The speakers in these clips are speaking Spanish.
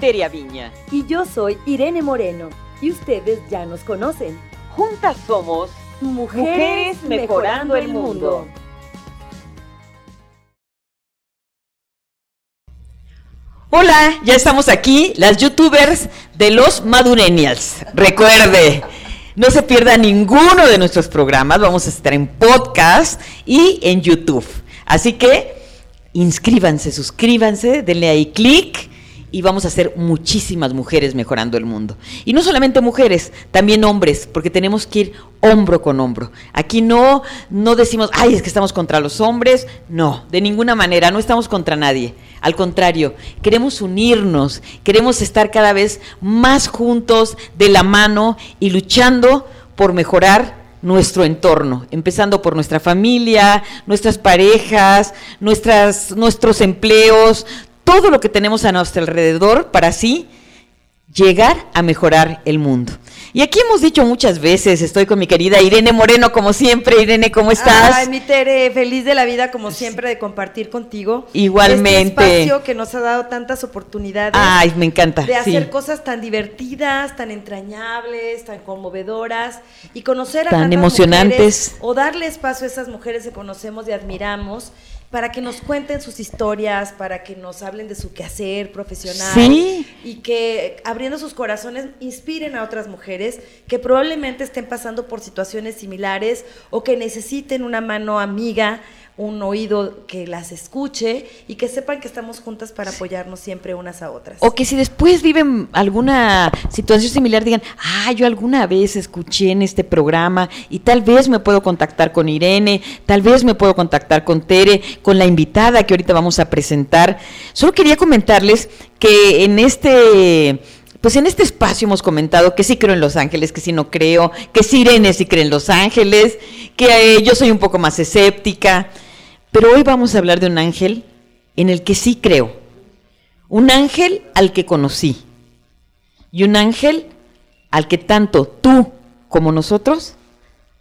Viña. Y yo soy Irene Moreno. Y ustedes ya nos conocen. Juntas somos Mujeres, mejorando, el mundo. Hola, ya estamos aquí, las youtubers de los Madurenials. Recuerde, no se pierda ninguno de nuestros programas, vamos a estar en podcast y en YouTube. Así que inscríbanse, suscríbanse, denle ahí clic y vamos a ser muchísimas mujeres mejorando el mundo. Y no solamente mujeres, también hombres, porque tenemos que ir hombro con hombro. Aquí no, no decimos, ay, es que estamos contra los hombres. No, de ninguna manera, no estamos contra nadie. Al contrario, queremos unirnos, queremos estar cada vez más juntos, de la mano y luchando por mejorar nuestro entorno, empezando por nuestra familia, nuestras parejas, nuestras, nuestros empleos, todo lo que tenemos a nuestro alrededor para así llegar a mejorar el mundo. Y aquí hemos dicho muchas veces, estoy con mi querida Irene Moreno, como siempre. Irene, ¿cómo estás? Ay, mi Tere, feliz de la vida, como siempre, de compartir contigo. Igualmente. Este espacio que nos ha dado tantas oportunidades. Ay, me encanta. De hacer cosas tan divertidas, tan entrañables, tan conmovedoras y conocer a tan emocionantes. o darle espacio a esas mujeres que conocemos y admiramos para que nos cuenten sus historias, para que nos hablen de su quehacer profesional sí. y que abriendo sus corazones inspiren a otras mujeres que probablemente estén pasando por situaciones similares o que necesiten una mano amiga un oído que las escuche y que sepan que estamos juntas para apoyarnos siempre unas a otras. O que si después viven alguna situación similar digan, ah, yo alguna vez escuché en este programa y tal vez me puedo contactar con Irene, tal vez me puedo contactar con Tere, con la invitada que ahorita vamos a presentar. Solo quería comentarles que en este pues en este espacio hemos comentado que sí creo en Los Ángeles, que sí no creo, que sí Irene sí cree en Los Ángeles, que eh, yo soy un poco más escéptica. Pero hoy vamos a hablar de un ángel en el que sí creo. Un ángel al que conocí. Y un ángel al que tanto tú como nosotros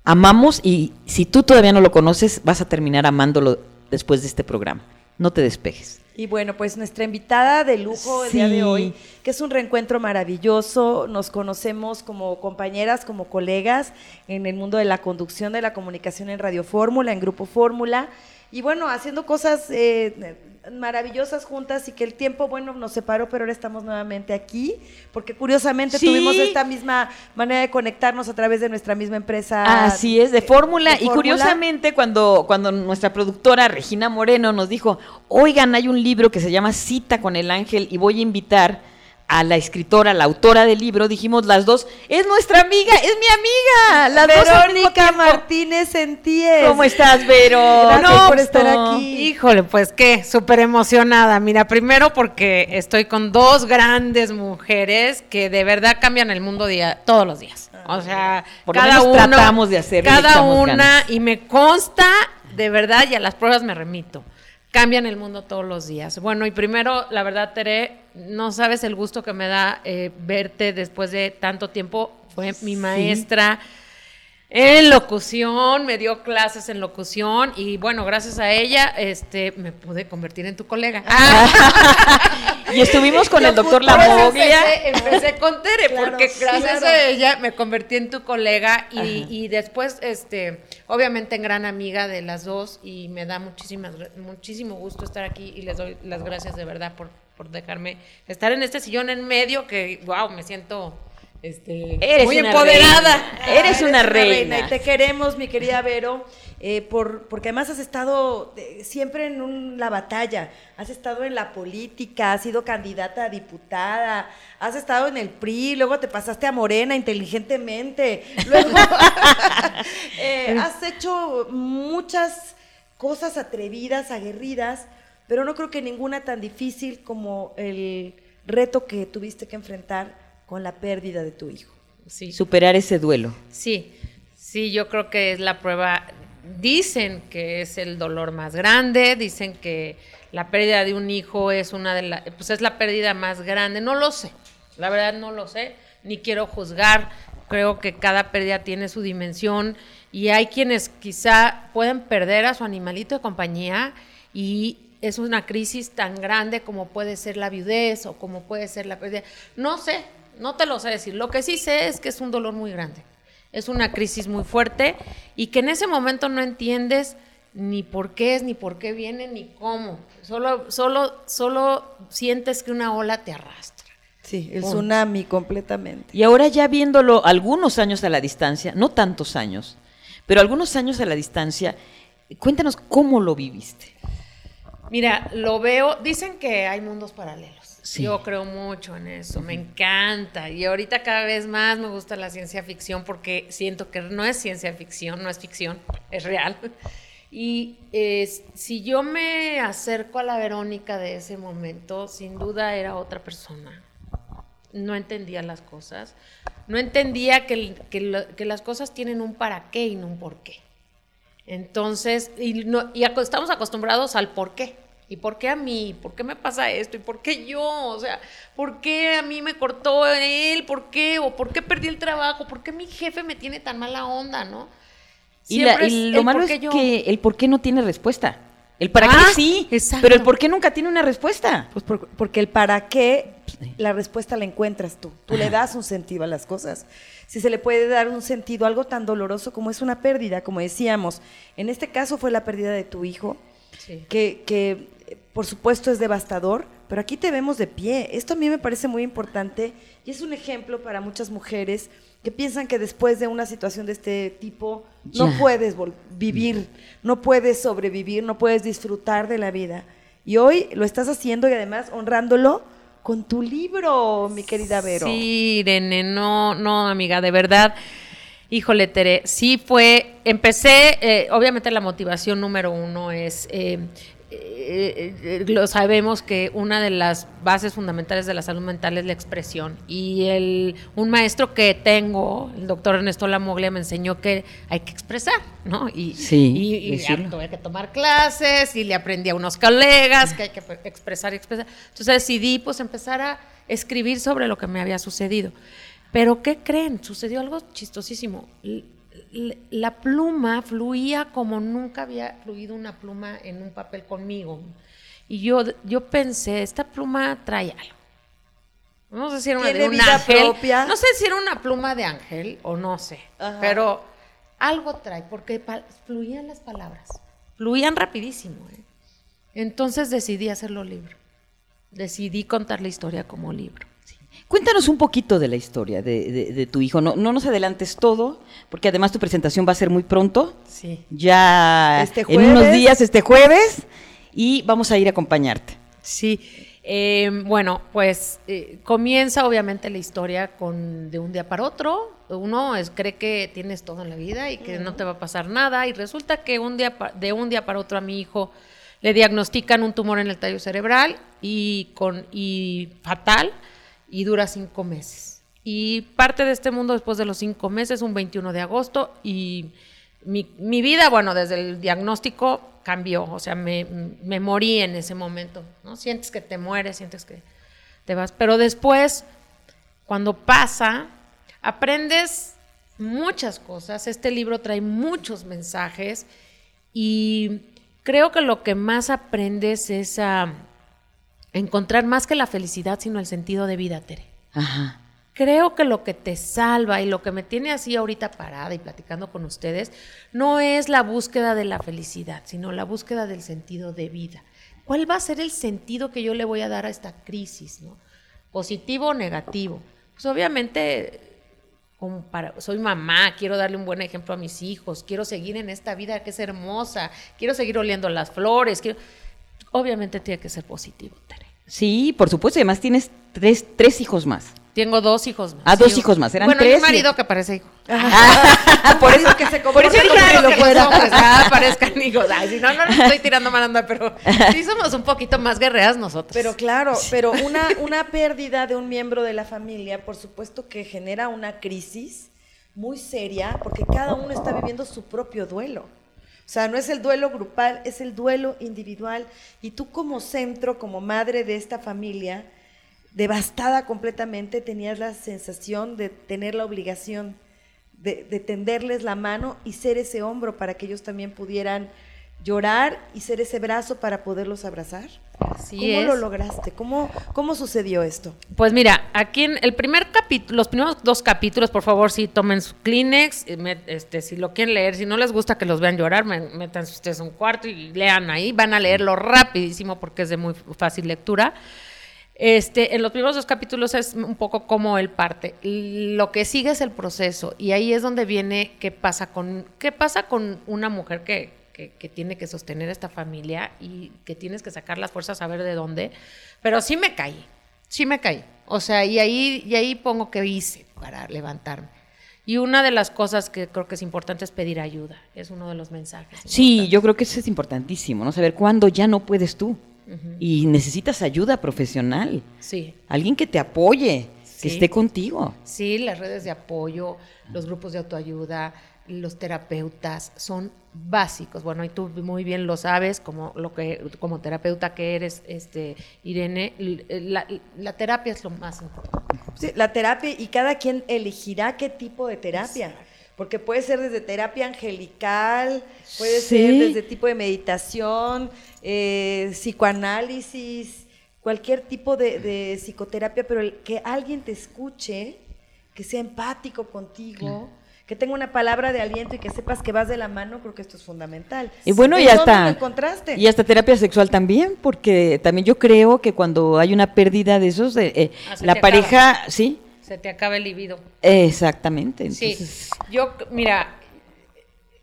amamos y si tú todavía no lo conoces, vas a terminar amándolo después de este programa. No te despejes. Y bueno, pues nuestra invitada de lujo el día de hoy, que es un reencuentro maravilloso, nos conocemos como compañeras, como colegas en el mundo de la conducción de la comunicación en Radio Fórmula, en Grupo Fórmula y bueno, haciendo cosas eh, maravillosas juntas y que el tiempo, bueno, nos separó, pero ahora estamos nuevamente aquí, porque curiosamente tuvimos esta misma manera de conectarnos a través de nuestra misma empresa. Así es, de fórmula. Y curiosamente, cuando, cuando nuestra productora Regina Moreno nos dijo, oigan, hay un libro que se llama Cita con el Ángel y voy a invitar a la escritora, la autora del libro, dijimos las dos, es nuestra amiga, es mi amiga. Las Verónica Martínez Sentíes. ¿Cómo estás, Vero? Gracias por estar aquí. Híjole, pues qué, súper emocionada. Mira, primero porque estoy con dos grandes mujeres que de verdad cambian el mundo día, todos los días. O sea, por cada una tratamos de hacer. Cada una, y me consta, de verdad, y a las pruebas me remito cambian el mundo todos los días. Bueno, y primero, la verdad, Tere, no sabes el gusto que me da eh, verte después de tanto tiempo. Fue mi maestra en locución, me dio clases en locución y bueno, gracias a ella este me pude convertir en tu colega. y estuvimos con el doctor Lamoglia. Empecé, con Tere, porque gracias a ella me convertí en tu colega y, y, después, este, obviamente en gran amiga de las dos y me da muchísimas, muchísimo gusto estar aquí y les doy las gracias de verdad por, por dejarme estar en este sillón en medio que, wow, me siento este, eres muy empoderada. Eres, una, reina. Y te queremos, mi querida Vero, eh, por, porque además has estado eh, siempre en la batalla, has estado en la política, has sido candidata a diputada, has estado en el PRI, luego te pasaste a Morena inteligentemente, luego eh, has hecho muchas cosas atrevidas, aguerridas, pero no creo que ninguna tan difícil como el reto que tuviste que enfrentar con la pérdida de tu hijo. Sí. Superar ese duelo. Sí, sí, yo creo que es la prueba. Dicen que es el dolor más grande, dicen que la pérdida de un hijo es una de las, pues es la pérdida más grande. No lo sé, la verdad no lo sé, ni quiero juzgar. Creo que cada pérdida tiene su dimensión y hay quienes quizá pueden perder a su animalito de compañía y es una crisis tan grande como puede ser la viudez o como puede ser la pérdida. No sé, no te lo sé decir. Lo que sí sé es que es un dolor muy grande. Es una crisis muy fuerte y que en ese momento no entiendes ni por qué es, ni por qué viene, ni cómo. Solo, solo, solo sientes que una ola te arrastra. Sí, el tsunami completamente. Y ahora ya viéndolo algunos años a la distancia, no tantos años, pero algunos años a la distancia, cuéntanos cómo lo viviste. Mira, lo veo, dicen que hay mundos paralelos. Yo creo mucho en eso, me encanta. Y ahorita cada vez más me gusta la ciencia ficción porque siento que no es ciencia ficción, no es ficción, es real. Y si yo me acerco a la Verónica de ese momento, sin duda era otra persona. No entendía las cosas. No entendía que, que, las cosas tienen un para qué y no un por qué. Entonces, y, no, y estamos acostumbrados al por qué. ¿Y por qué a mí? ¿Por qué me pasa esto? ¿Y por qué yo? O sea, ¿por qué a mí me cortó él? ¿Por qué? ¿O por qué perdí el trabajo? ¿Por qué mi jefe me tiene tan mala onda, no? Y, lo malo es que el por qué no tiene respuesta. El para qué ah, sí, pero el por qué nunca tiene una respuesta. Pues porque el para qué, la respuesta la encuentras tú. Tú le das un sentido a las cosas. Si se le puede dar un sentido a algo tan doloroso como es una pérdida, como decíamos, en este caso fue la pérdida de tu hijo, que, que por supuesto es devastador, pero aquí te vemos de pie. Esto a mí me parece muy importante y es un ejemplo para muchas mujeres que piensan que después de una situación de este tipo no puedes vivir, no puedes sobrevivir, no puedes disfrutar de la vida. Y hoy lo estás haciendo y además honrándolo con tu libro, mi querida Vero. Sí, Irene, no, no, amiga, de verdad. Híjole, Tere, sí fue, empecé, eh, obviamente la motivación número uno es eh, eh, eh, lo sabemos que una de las bases fundamentales de la salud mental es la expresión. Y el, un maestro que tengo, el doctor Ernesto Lamoglia, me enseñó que hay que expresar, ¿no? Y, sí, tuve que tomar clases y le aprendí a unos colegas que hay que expresar y expresar. Entonces decidí pues empezar a escribir sobre lo que me había sucedido. Pero ¿qué creen? Sucedió algo chistosísimo la pluma fluía como nunca había fluido una pluma en un papel conmigo. Y yo, yo pensé, esta pluma trae algo. No sé si era una de un ángel. No sé si era una pluma de ángel o no sé. Pero algo trae, porque fluían las palabras. Fluían rapidísimo. ¿eh? Entonces decidí hacerlo libro. Decidí contar la historia como libro. Cuéntanos un poquito de la historia de, tu hijo. No, no, nos adelantes todo, porque además tu presentación va a ser muy pronto. Sí. Ya este en unos días, este jueves, y vamos a ir a acompañarte. Sí. Em, bueno, pues eh, comienza obviamente la historia con de un día para otro. Uno es, cree que tienes todo en la vida y que no te va a pasar nada, y resulta que un día de un día para otro a mi hijo le diagnostican un tumor en el tallo cerebral y con y fatal y dura cinco meses. Y parte de este mundo después de los cinco meses, un 21 de agosto, y mi, vida, bueno, desde el diagnóstico cambió, o sea, me, me, morí en ese momento, ¿no? Sientes que te mueres, sientes que te vas, pero después, cuando pasa, aprendes muchas cosas, este libro trae muchos mensajes y creo que lo que más aprendes es a encontrar más que la felicidad, sino el sentido de vida, Tere. Ajá. Creo que lo que te salva y lo que me tiene así ahorita parada y platicando con ustedes no es la búsqueda de la felicidad, sino la búsqueda del sentido de vida. ¿Cuál va a ser el sentido que yo le voy a dar a esta crisis, no? Positivo o negativo. Pues obviamente soy mamá, quiero darle un buen ejemplo a mis hijos, quiero seguir en esta vida que es hermosa, quiero seguir oliendo las flores, quiero obviamente tiene que ser positivo, Tere. Sí, por supuesto, y además tienes tres, tres hijos más. Tengo dos hijos más. Ah, dos hijos más, eran bueno, tres. Bueno, marido que parece hijo. por eso que se Por eso dije que lo fuera. ah, parezcan hijos. Ay, si no, no, no estoy tirando malanda, pero sí somos un poquito más guerreras nosotros. Pero claro, pero una, una pérdida de un miembro de la familia, por supuesto que genera una crisis muy seria, porque cada uno está viviendo su propio duelo. O sea, no es el duelo grupal, es el duelo individual. Y tú como centro, como madre de esta familia, devastada completamente, tenías la sensación de tener la obligación de, tenderles la mano y ser ese hombro para que ellos también pudieran llorar y ser ese brazo para poderlos abrazar? Así ¿Cómo es. lo lograste? ¿Cómo, ¿Cómo sucedió esto? Pues mira, aquí en el primer capítulo, los primeros dos capítulos, por favor, sí, tomen su Kleenex, eh, este, si lo quieren leer, si no les gusta que los vean llorar, metan ustedes un cuarto y lean ahí, van a leerlo rapidísimo porque es de muy fácil lectura. Este, en los primeros dos capítulos es un poco como él parte. Lo que sigue es el proceso y ahí es donde viene qué pasa con qué pasa con una mujer que, que, que tiene que sostener esta familia y que tienes que sacar las fuerzas a ver de dónde. Pero sí me caí, sí me caí. O sea, y ahí, y ahí pongo qué hice para levantarme. Y una de las cosas que creo que es importante es pedir ayuda. Es uno de los mensajes. Sí, yo creo que eso es importantísimo, ¿no? Saber cuándo ya no puedes tú y necesitas ayuda profesional, Sí. alguien que te apoye, Sí. que esté contigo. Sí, las redes de apoyo, los grupos de autoayuda, los terapeutas son básicos. Bueno, y tú muy bien lo sabes, como lo que como terapeuta que eres, este Irene, l- la, la terapia es lo más importante. Sí, la terapia y cada quien elegirá qué tipo de terapia. Porque puede ser desde terapia angelical, puede Sí. ser desde tipo de meditación, eh, psicoanálisis, cualquier tipo de, de psicoterapia, pero el- que alguien te escuche, que sea empático contigo, que tenga una palabra de aliento y que sepas que vas de la mano, creo que esto es fundamental. Y bueno, ¿En y hasta y hasta terapia sexual también, porque también yo creo que cuando hay una pérdida de esos, eh, eh, Ah, la pareja, sí, Se te acaba el libido. exactamente. Sí, yo, mira,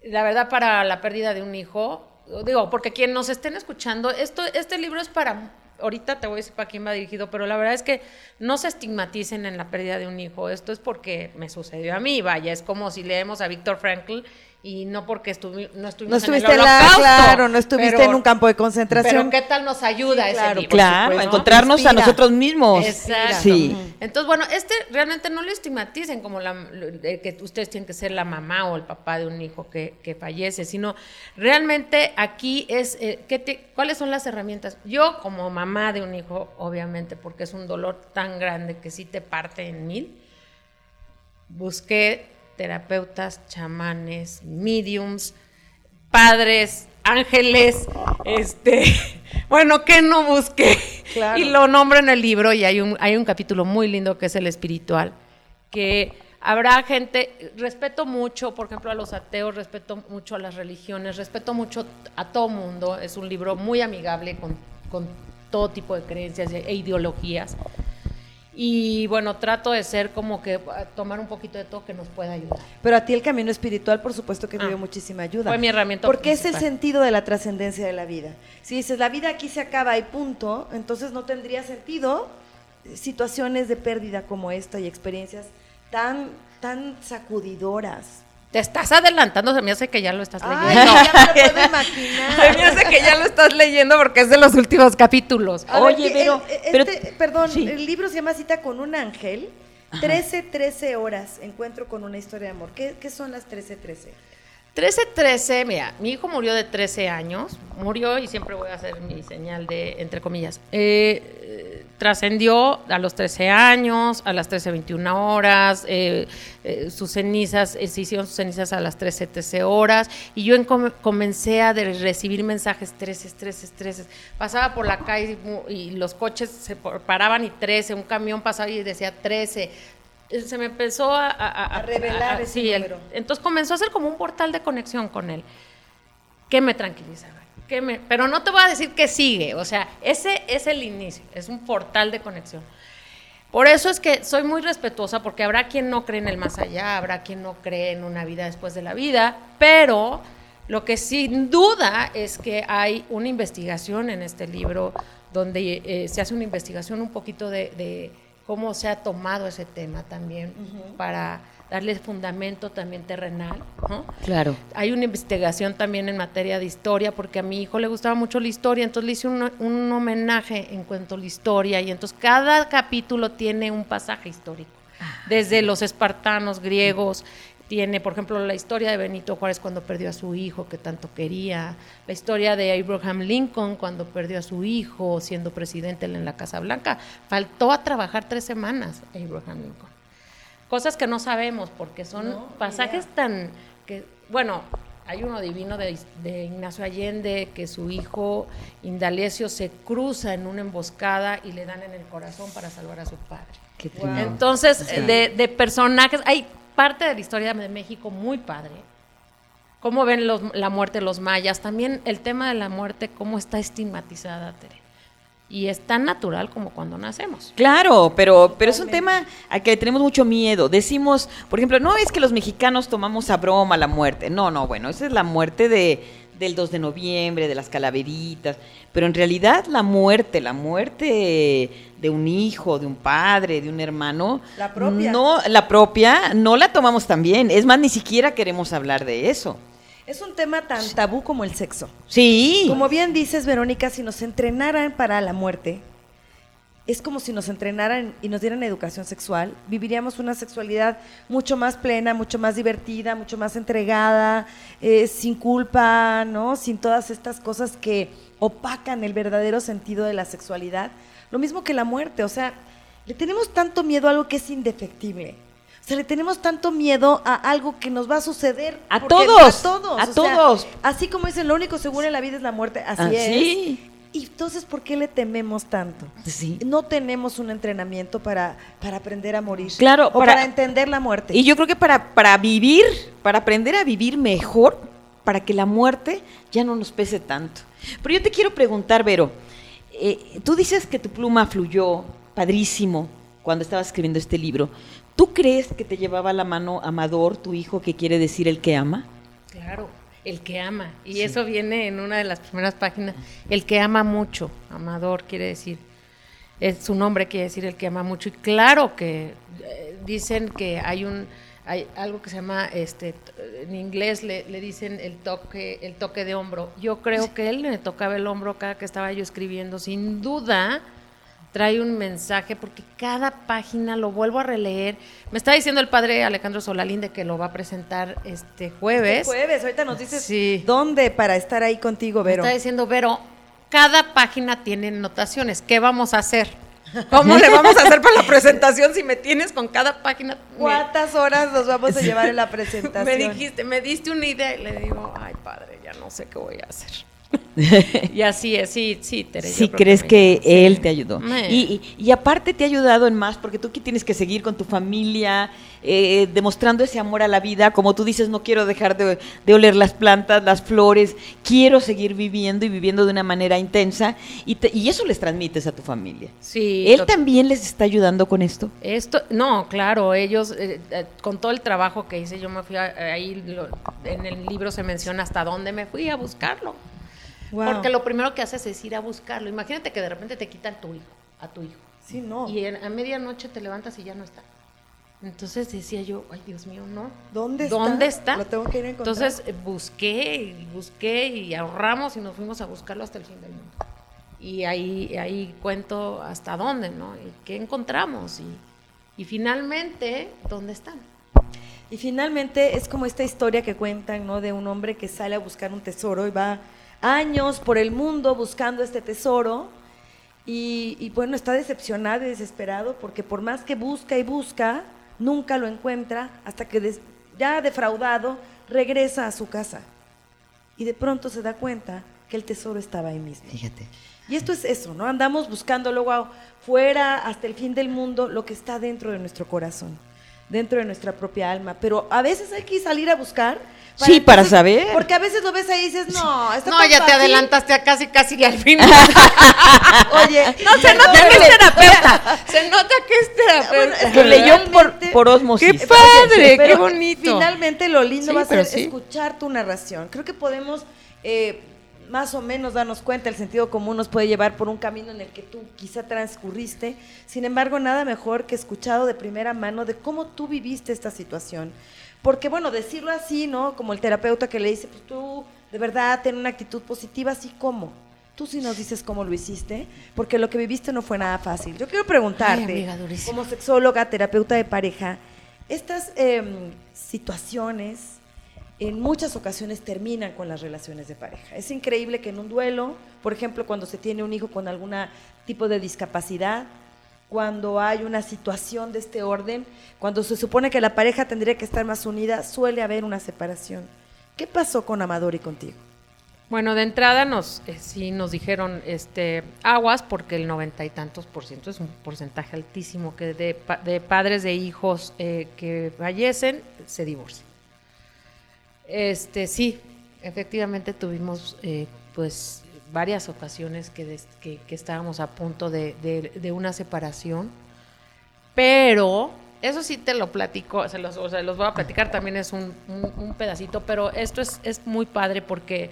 la verdad para la pérdida de un hijo, digo, porque quien nos estén escuchando, esto, este libro es para, ahorita te voy a decir para quién va dirigido, pero la verdad es que no se estigmaticen en la pérdida de un hijo, esto es porque me sucedió a mí, vaya, es como si leemos a Víctor Frankl y no porque estuvi- no estuvimos no en estuviste el en la, holocausto, claro, no estuviste pero- en un campo de concentración. Pero qué tal nos ayuda Sí, ese claro, libro, claro, supuesto, encontrarnos a nosotros mismos. Exacto. Sí. Entonces, bueno, este realmente no lo estigmaticen como la, eh, que ustedes tienen que ser la mamá o el papá de un hijo que, que fallece, sino realmente aquí es, eh, ¿qué te- ¿cuáles son las herramientas? Yo como mamá de un hijo, obviamente, porque es un dolor tan grande que sí te parte en mil, busqué terapeutas, chamanes, mediums, padres, ángeles, este, bueno, ¿qué no busqué? Claro. Y lo nombro en el libro y hay un, hay un capítulo muy lindo que es el espiritual, que habrá gente, respeto mucho, por ejemplo, a los ateos, respeto mucho a las religiones, respeto mucho a todo mundo, es un libro muy amigable con, con todo tipo de creencias e ideologías. Y bueno, trato de ser como que ah, tomar un poquito de todo que nos pueda ayudar. Pero a ti el camino espiritual, por supuesto que me Ah. dio muchísima ayuda. Fue mi herramienta Porque es el sentido de la trascendencia de la vida. Si dices, la vida aquí se acaba y punto, entonces no tendría sentido situaciones de pérdida como esta y experiencias tan, tan sacudidoras. Te estás adelantando, se me hace que ya lo estás Ay, leyendo. ya me lo puedo Se me imaginar. hace que ya lo estás leyendo porque es de los últimos capítulos. A ver, Oye, pero- el- pero- este- perdón, sí. el libro se llama Cita con un ángel. 13, 13 horas, encuentro con una historia de amor. ¿Qué, qué son las 13, 13? 13, 13, mira, mi hijo murió de 13 años, murió y siempre voy a hacer mi señal de, entre comillas, eh, eh, trascendió a los 13 años, a las 13, 21 horas, eh, eh, sus cenizas, eh, se hicieron sus cenizas a las 13, 13 horas, y yo en com- comencé a recibir mensajes 13, 13, 13, pasaba por la calle y, los coches se paraban y 13, un camión pasaba y decía 13, Eh, se me empezó a, A revelar ese sí, número. entonces comenzó a ser como un portal de conexión con él. que me tranquilizaba? ¿Qué me, pero no te voy a decir que sigue, o sea, ese es el inicio, es un portal de conexión. Por eso es que soy muy respetuosa, porque habrá quien no cree en el más allá, habrá quien no cree en una vida después de la vida, pero lo que sin duda es que hay una investigación en este libro donde eh, se hace una investigación un poquito de, de cómo se ha tomado ese tema también para darle fundamento también terrenal, ¿no? Claro. Hay una investigación también en materia de historia, porque a mi hijo le gustaba mucho la historia, entonces le hice un, un homenaje en cuanto a la historia, y entonces cada capítulo tiene un pasaje histórico, desde los espartanos griegos, tiene, por ejemplo, la historia de Benito Juárez cuando perdió a su hijo que tanto quería, la historia de Abraham Lincoln cuando perdió a su hijo siendo presidente en la Casa Blanca. Faltó a trabajar tres semanas Abraham Lincoln cosas que no sabemos porque son No, pasajes idea. tan que bueno hay uno divino de, Ignacio Allende que su hijo Indalecio se cruza en una emboscada y le dan en el corazón para salvar a su padre. Entonces, de, de, personajes, hay parte de la historia de México muy padre. Cómo ven la muerte de los mayas, también el tema de la muerte, cómo está estigmatizada, Tere y es tan natural como cuando nacemos. Claro, pero, pero es un tema a que tenemos mucho miedo. Decimos, por ejemplo, no es que los mexicanos tomamos a broma la muerte. No, no, bueno, esa es la muerte de, del 2 de noviembre, de las calaveritas. Pero en realidad la muerte, la muerte de un hijo, de un padre, de un hermano. La propia. No, la propia, no la tomamos tan bien. Es más, ni siquiera queremos hablar de eso. Es un tema tan tabú como el sexo. Sí. Como bien dices, Verónica, si nos entrenaran para la muerte, es como si nos entrenaran y nos dieran educación sexual, viviríamos una sexualidad mucho más plena, mucho más divertida, mucho más entregada, eh, sin culpa, ¿no? Sin todas estas cosas que opacan el verdadero sentido de la sexualidad. Lo mismo que la muerte, o sea, le tenemos tanto miedo a algo que es indefectible o sea, le tenemos tanto miedo a algo que nos va a suceder. A todos. A todos. A todos. así como dicen, lo único seguro en la vida es la muerte. Así ah, es. Sí. Y entonces, ¿por qué le tememos tanto? Sí. No tenemos un entrenamiento para, para aprender a morir. Claro. O para, entender la muerte. Y yo creo que para, para vivir, para aprender a vivir mejor, para que la muerte ya no nos pese tanto. Pero yo te quiero preguntar, Vero, eh, tú dices que tu pluma fluyó padrísimo cuando estabas escribiendo este libro. ¿Tú crees que te llevaba la mano Amador, tu hijo, que quiere decir el que ama? Claro, el que ama. Y eso viene en una de las primeras páginas. El que ama mucho. Amador quiere decir. Es, su nombre quiere decir el que ama mucho. Y claro que eh, dicen que hay un hay algo que se llama este en inglés le, le, dicen el toque el toque de hombro yo creo que él me tocaba el hombro cada que estaba yo escribiendo sin duda trae un mensaje, porque cada página lo vuelvo a releer. Me está diciendo el padre Alejandro Solalinde que lo va a presentar este jueves. Este jueves, ahorita nos dices dónde para estar ahí contigo, Vero. Me está diciendo, Vero, cada página tiene notaciones. ¿Qué vamos a hacer? ¿Cómo le vamos a hacer para la presentación si me tienes con cada página? ¿Cuántas horas nos vamos a llevar en la presentación? me dijiste, me diste una idea y le digo, ay padre, ya no sé qué voy a hacer. y así es, sí, sí, Teresa. Sí, crees que, él te ayudó. Y, y, aparte te ha ayudado en más, porque tú que tienes que seguir con tu familia, eh, demostrando ese amor a la vida, como tú dices, no quiero dejar de, oler las plantas, las flores, quiero seguir viviendo y viviendo de una manera intensa, y, y eso les transmites a tu familia. Sí. ¿Él también les está ayudando con esto? Esto, no, claro, ellos, eh, eh, con todo el trabajo que hice, yo me fui ahí, en el libro se menciona hasta dónde me fui a buscarlo. Porque lo primero que haces es ir a buscarlo. Imagínate que de repente te quitan tu hijo, a tu hijo. Sí, no. Y a medianoche te levantas y ya no está. Entonces decía yo, ay Dios mío, no. ¿Dónde está? ¿Dónde está? Lo tengo que ir a encontrar. Entonces eh, busqué y busqué y ahorramos y nos fuimos a buscarlo hasta el fin del mundo. Y ahí, ahí cuento hasta dónde, ¿no? Y qué encontramos y, y finalmente, ¿dónde están? Y finalmente es como esta historia que cuentan, ¿no? De un hombre que sale a buscar un tesoro y va años por el mundo buscando este tesoro y, bueno, está decepcionado y desesperado porque por más que busca y busca, nunca lo encuentra hasta que ya defraudado regresa a su casa y de pronto se da cuenta que el tesoro estaba ahí mismo. Fíjate. Y esto es eso, ¿no? Andamos buscando luego fuera hasta el fin del mundo lo que está dentro de nuestro corazón, dentro de nuestra propia alma. Pero a veces hay que salir a buscar sí, para saber. Porque a veces lo ves ahí y dices, no, está No, ya te adelantaste a casi, casi al final. Oye, no, se nota que es terapeuta. Se nota que es terapeuta. es que leyó por, por osmosis. ¡Qué padre! ¡Qué bonito! Finalmente lo lindo va a ser escuchar tu narración. Creo que podemos... Eh, más o menos darnos cuenta, el sentido común nos puede llevar por un camino en el que tú quizá transcurriste. Sin embargo, nada mejor que escuchado de primera mano de cómo tú viviste esta situación. Porque, bueno, decirlo así, ¿no? Como el terapeuta que le dice, pues tú de verdad ten una actitud positiva, así como. Tú sí nos dices cómo lo hiciste, porque lo que viviste no fue nada fácil. Yo quiero preguntarte, como sexóloga, terapeuta de pareja, estas em, situaciones en muchas ocasiones terminan con las relaciones de pareja. Es increíble que en un duelo, por ejemplo, cuando se tiene un hijo con algún tipo de discapacidad, cuando hay una situación de este orden, cuando se supone que la pareja tendría que estar más unida, suele haber una separación. ¿Qué pasó con Amador y contigo? Bueno, de entrada nos eh, sí nos dijeron este aguas porque el noventa y tantos por ciento es un porcentaje altísimo que de, de padres de hijos eh, que fallecen se divorcian. Este sí, efectivamente tuvimos eh, pues varias ocasiones que, que, estábamos a punto de, de, una separación, pero eso sí te lo platico, se los, o sea, los voy a platicar también es un, un, pedacito, pero esto es, es muy padre porque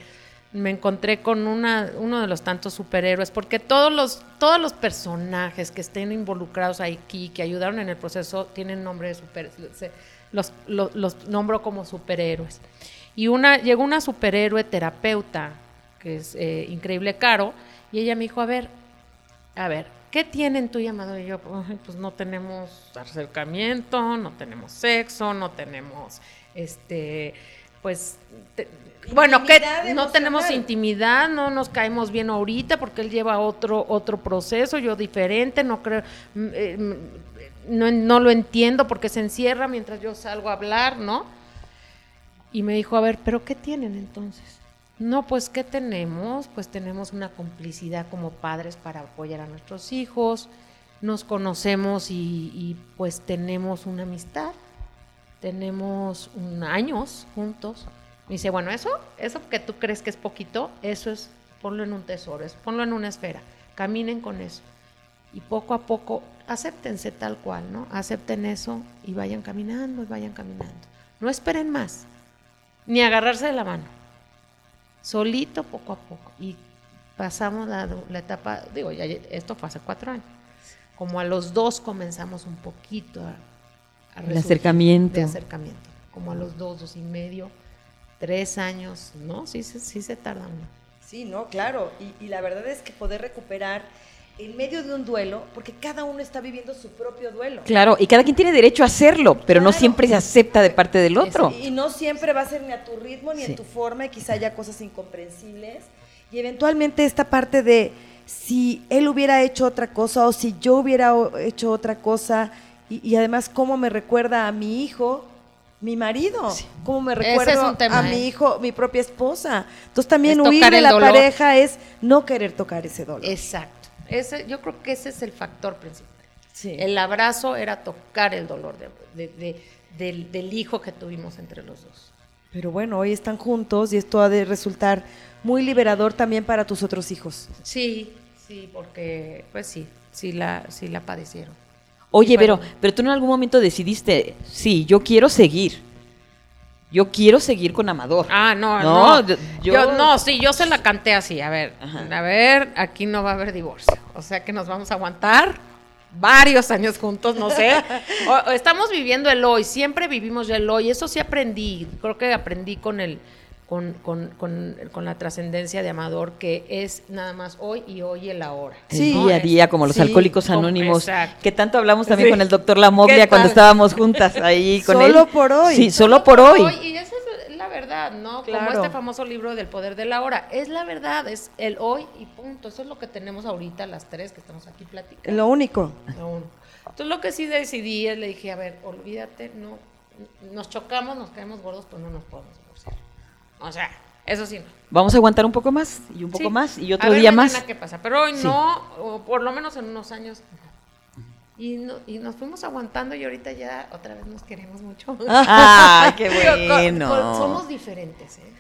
me encontré con una, uno de los tantos superhéroes, porque todos los, todos los personajes que estén involucrados aquí, que ayudaron en el proceso, tienen nombre de super, los, los, nombro como superhéroes. Y una, llegó una superhéroe terapeuta, que es eh, increíble caro, y ella me dijo, a ver, a ver, ¿qué tienen tú y Amador? Y yo, pues no tenemos acercamiento, no tenemos sexo, no tenemos, este, pues, bueno, que no tenemos intimidad, no nos caemos bien ahorita porque él lleva otro otro proceso, yo diferente, no creo mm, eh, mm, no, no lo entiendo porque se encierra mientras yo salgo a hablar, ¿no? Y me dijo, a ver, ¿pero qué tienen entonces? No, pues ¿qué tenemos? Pues tenemos una complicidad como padres para apoyar a nuestros hijos, nos conocemos y, pues tenemos una amistad, tenemos años juntos me dice, bueno, eso, eso que tú crees que es poquito, eso es, ponlo en un tesoro, es, ponlo en una esfera, caminen con eso. Y poco a poco, acéptense tal cual, ¿no? Acepten eso y vayan caminando y vayan caminando. No esperen más, ni agarrarse de la mano. Solito, poco a poco. Y pasamos la, etapa, digo, ya, esto fue hace cuatro años. Como a los dos comenzamos un poquito a, el acercamiento. De acercamiento. Como a los dos, dos y medio tres años, ¿no? Sí, sí, sí se tardan. Sí, no, claro. Y, la verdad es que poder recuperar en medio de un duelo, porque cada uno está viviendo su propio duelo. Claro, y cada quien tiene derecho a hacerlo, pero no siempre se acepta de parte del otro. Y, no siempre va a ser ni a tu ritmo ni en tu forma, y quizá haya cosas incomprensibles. Y eventualmente esta parte de si él hubiera hecho otra cosa o si yo hubiera hecho otra cosa, y, y además cómo me recuerda a mi hijo, mi marido, como me recuerdo a mi ¿eh? hijo, mi propia esposa. Entonces también huir de la pareja es no querer tocar ese dolor. Exacto. Ese, yo creo que ese es el factor principal. El abrazo era tocar el dolor del, del hijo que tuvimos entre los dos. Pero bueno, hoy están juntos y esto ha de resultar muy liberador también para tus otros hijos. Sí, sí, porque pues sí, sí la, sí la padecieron. Oye, pero, pero tú en algún momento decidiste, sí, yo quiero seguir. Yo quiero seguir con Amador. Ah, no, no. Yo, no, sí, yo se la canté así. A ver, a ver, aquí no va a haber divorcio. O sea que nos vamos a aguantar varios años juntos, no sé. estamos viviendo el hoy, siempre vivimos el hoy. Eso sí aprendí. Creo que aprendí con el con, con, con, la trascendencia de Amador, que es nada más hoy y hoy el ahora. Sí, día a día, como los alcohólicos anónimos, que tanto hablamos también con el doctor Lamoglia cuando estábamos juntas ahí con él. Solo por hoy. Sí, solo, por, hoy. Y esa es la verdad, ¿no? Como este famoso libro del poder de la hora. Es la verdad, es el hoy y punto. Eso es lo que tenemos ahorita las tres que estamos aquí platicando. Lo único. Lo único. Entonces lo que sí decidí es, le dije, a ver, olvídate, no, nos chocamos, nos caemos gordos, pero no nos podemos o sea, eso sí no. Vamos a aguantar un poco más y un poco más y otro día más. qué pasa, pero hoy no, o por lo menos en unos años. Y, y nos fuimos aguantando y ahorita ya otra vez nos queremos mucho. ¡Ah, qué bueno! somos diferentes, ¿eh?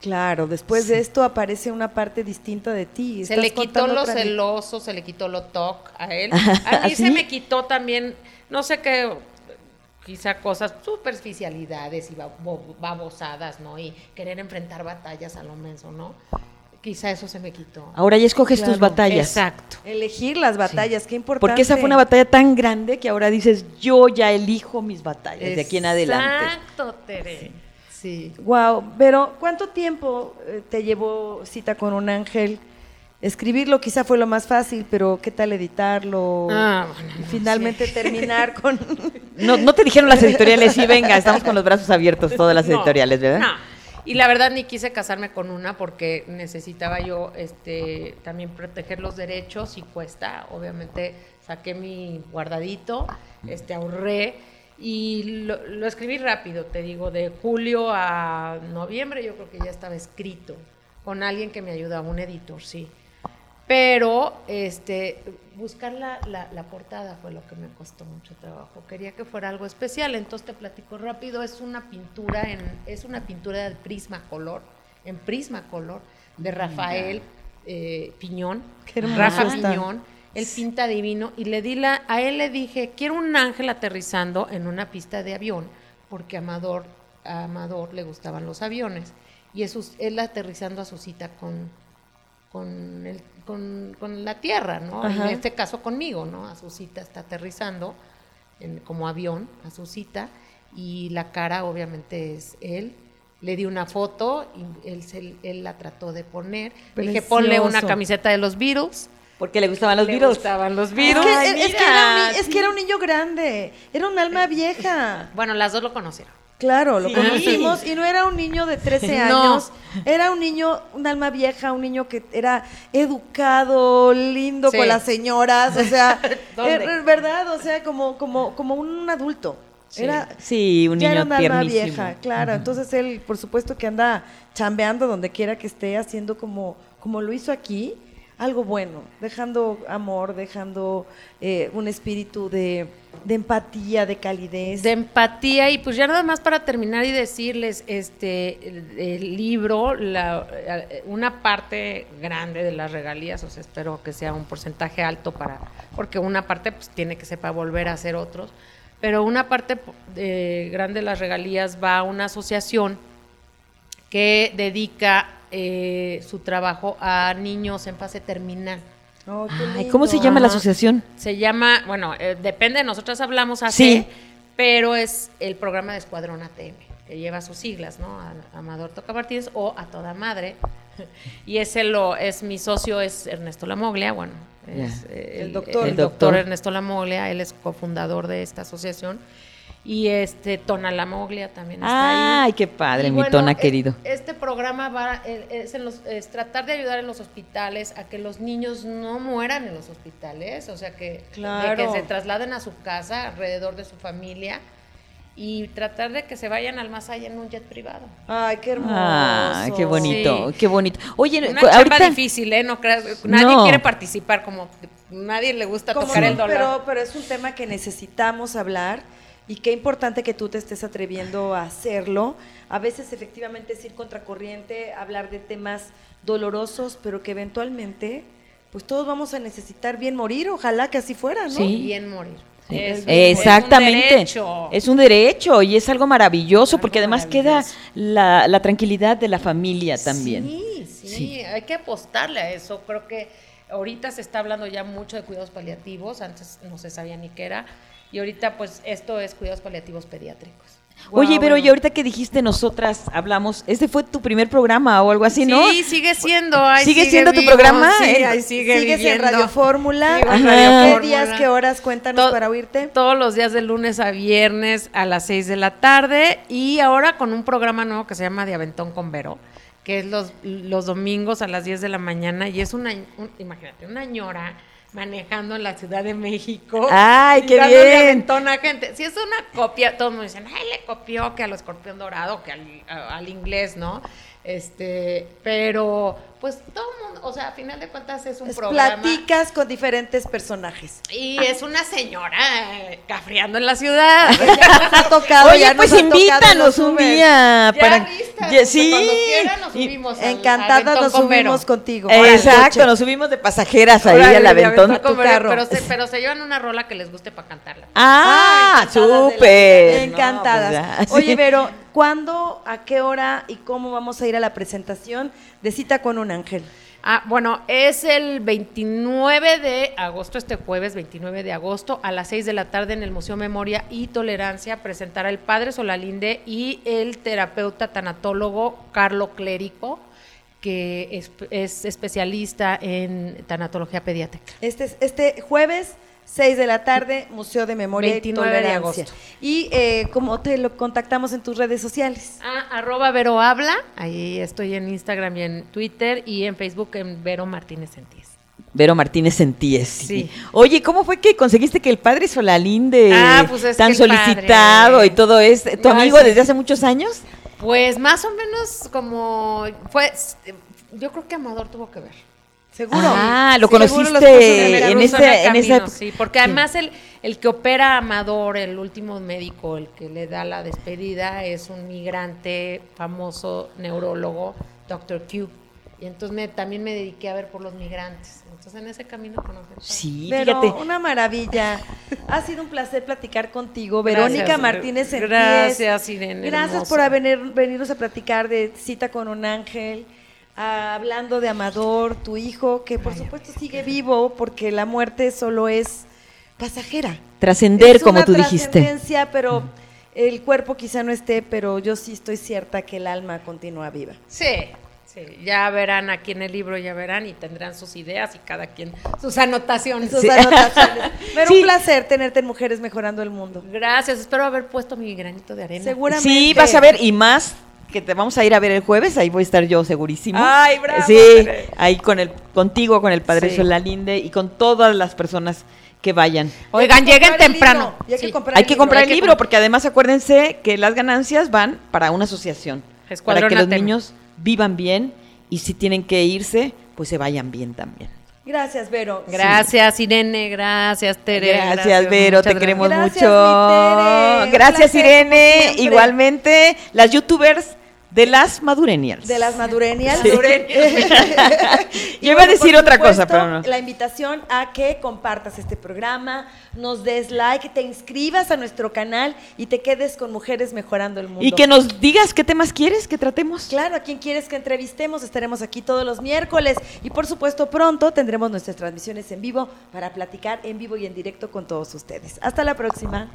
Claro, después de esto aparece una parte distinta de ti. Se le quitó lo celoso, se le quitó lo toc a él. A mí se me quitó también, no sé qué, quizá cosas, superficialidades y babosadas, ¿no? Y querer enfrentar batallas a lo menso, ¿no? Quizá eso se me quitó. Ahora ya escoges tus batallas. Exacto. Elegir las batallas, qué importante. Porque esa fue una batalla tan grande que ahora dices, yo ya elijo mis batallas de aquí en adelante. Exacto, Tere. Sí. Wow, pero ¿cuánto tiempo eh, te llevó cita con un ángel? Escribirlo quizá fue lo más fácil, pero ¿qué tal editarlo? Ah, y finalmente terminar con... No, no te dijeron las editoriales, sí, venga, estamos con los brazos abiertos, todas las editoriales, ¿verdad? No. Y la verdad ni quise casarme con una porque necesitaba yo este también proteger los derechos y cuesta. Obviamente saqué mi guardadito, este ahorré Y lo, lo, escribí rápido, te digo, de julio a noviembre yo creo que ya estaba escrito, con alguien que me ayudaba, un editor, sí. Pero este, buscar la, la, portada fue lo que me costó mucho trabajo. Quería que fuera algo especial, entonces te platico rápido. Es una pintura, en, es una pintura de prisma color, en prisma color, de Rafael eh, Piñón. Rafa Piñón. Él pinta divino y le di la, a él le dije, quiero un ángel aterrizando en una pista de avión, porque Amador, a Amador le gustaban los aviones. Y es él aterrizando a su cita con, con el con, la Tierra, ¿no? En este caso conmigo, ¿no? A su cita está aterrizando como avión, a su cita, y la cara obviamente es él. Le di una foto y él, él la trató de poner. Dije, ponle una camiseta de los Beatles. Porque le gustaban los virus. gustaban los virus. Es, que, era es que era un niño grande, era un alma vieja. Bueno, las dos lo conocieron. Claro, lo conocimos y no era un niño de 13 años, era un niño, un alma vieja, un niño que era educado, lindo con las señoras, o sea, er, verdad, o sea, como como como un adulto. Era, sí, un niño era un alma vieja, claro. Entonces él, por supuesto que anda chambeando donde quiera que esté, haciendo como como lo hizo aquí, algo bueno, dejando amor, dejando eh, un espíritu de, empatía, de calidez. De empatía, y pues ya nada más para terminar y decirles, este, el, libro, eh, una parte grande de las regalías, o sea, espero que sea un porcentaje alto para, porque una parte pues tiene que ser para volver a hacer otros, pero una parte eh, grande de las regalías va a una asociación que dedica eh, su trabajo a niños en fase terminal. Oh, ¿Cómo se llama la asociación? Se llama, bueno, eh, depende, nosotros hablamos así, pero es el programa de Escuadrón ATM, que lleva sus siglas, ¿no? Amador Toca Martínez o A Toda Madre. Y ese lo, es mi socio, es Ernesto Lamoglia, bueno, es el, doctor. el doctor Ernesto Lamoglia, él es cofundador de esta asociación y este Tona Lamoglia también está Ay, qué padre, mi Tona querido. Este programa va es, en los, es, tratar de ayudar en los hospitales a que los niños no mueran en los hospitales, o sea que, que se trasladen a su casa alrededor de su familia y tratar de que se vayan al más allá en un jet privado. Ay, qué hermoso. Ay, qué bonito, qué bonito. Oye, una chamba difícil, ¿eh? No creas, nadie quiere participar como nadie le gusta tocar el dolor. Pero, pero es un tema que necesitamos hablar y qué importante que tú te estés atreviendo a hacerlo. A veces efectivamente es ir contracorriente, hablar de temas dolorosos, pero que eventualmente pues todos vamos a necesitar bien morir, ojalá que así fuera, ¿no? Sí, bien morir. Exactamente. Es un, derecho y es algo maravilloso porque además queda la, tranquilidad de la familia también. Sí, sí, sí, hay que apostarle a eso. Creo que ahorita se está hablando ya mucho de cuidados paliativos, antes no se sabía ni qué era. Y ahorita, pues, esto es cuidados paliativos pediátricos. Oye, pero y ahorita que dijiste nosotras hablamos, este fue tu primer programa o algo así, ¿no? Sí, sigue siendo. ¿Sigue, siendo tu programa? Sí, eh, ahí sigue Sigues en Radio Fórmula. ¿Qué días, qué horas? Cuéntanos para oírte. Todos los días de lunes a viernes a las 6 de la tarde y ahora con un programa nuevo que se llama De Aventón con Vero, que es los, los domingos a las 10 de la mañana y es una, imagínate, una ñora manejando en la Ciudad de México. ¡Ay, qué bien! a gente. Si es una copia, todos me dicen, ay, le copió que al escorpión dorado, que al, al inglés, ¿no? Este, pero pues todo el mundo, o sea, a final de cuentas es un programa. Platicas con diferentes personajes. Y es una señora eh, cafriando en la ciudad. ya nos ha tocado, Oye, pues invítanos un día. para... sí. Cuando quieran nos subimos. Encantada nos subimos contigo. Exacto, nos subimos de pasajeras ahí al aventón. Tu carro. Pero, se, pero se llevan una rola que les guste para cantarla. Ah, súper. Encantadas. Pues Oye, pero ¿cuándo, a qué hora y cómo vamos a ir a la presentación de Cita con un Ángel? Ah, bueno, es el 29 de agosto, este jueves 29 de agosto, a las 6 de la tarde en el Museo Memoria y Tolerancia presentará el padre Solalinde y el terapeuta tanatólogo Carlo Clérico, que es, especialista en tanatología pediátrica. Este, este jueves 6 de la tarde, Museo de Memoria y Tolerancia. De agosto. Y eh, ¿cómo te lo contactamos en tus redes sociales? Ah, arroba Vero Habla, ahí estoy en Instagram y en Twitter y en Facebook en Vero Martínez Sentíes. Vero Martínez Sentíes. Sí. Oye, ¿cómo fue que conseguiste que el padre Solalinde, ah, pues tan solicitado y todo es tu amigo desde hace muchos años? Pues más o menos como fue, yo creo que Amador tuvo que ver. Seguro. Ah, lo conociste en, ese, en esa Sí, porque además el, el que opera Amador, el último médico, el que le da la despedida, es un migrante famoso neurólogo, Dr. Q. Y entonces también me dediqué a ver por los migrantes. Entonces en ese camino conocí. Sí, Pero una maravilla. ha sido un placer platicar contigo, Verónica Martínez. Gracias, Irene. Gracias por venir, venirnos a platicar de Cita con un ángel. Hablando de Amador, tu hijo, que por supuesto sigue vivo porque la muerte solo es pasajera. Trascender, como tú dijiste. pero el cuerpo quizá no esté, pero yo sí estoy cierta que el alma continúa viva. Sí, Sí, ya verán aquí en el libro, ya verán y tendrán sus ideas y cada quien sus anotaciones. Sus anotaciones. Pero un placer tenerte en Mujeres Mejorando el Mundo. Gracias, espero haber puesto mi granito de arena. Seguramente. Sí, vas a ver y más que te vamos a ir a ver el jueves, ahí voy a estar yo segurísimo. Ay, bravo. Sí, ahí con el contigo, con el Padre Solalinde y con todas las personas que vayan. Oigan, lleguen temprano. Hay que comprar, hay que comprar el libro, porque además acuérdense que las ganancias van para una asociación. para que los niños vivan bien y si tienen que irse, pues se vayan bien también. Gracias, Vero. Gracias, Irene. Gracias, Tere. Gracias, Vero. Te queremos mucho. Gracias, Irene. Igualmente, las youtubers de las madurenials. De las madurenials. Yo iba a decir otra cosa, pero no. La invitación a que compartas este programa, nos des like, te inscribas a nuestro canal y te quedes con Mujeres Mejorando el Mundo. Y que nos digas qué temas quieres que tratemos. Claro, a quién quieres que entrevistemos. Estaremos aquí todos los miércoles. Y por supuesto, pronto tendremos nuestras transmisiones en vivo para platicar en vivo y en directo con todos ustedes. Hasta la próxima.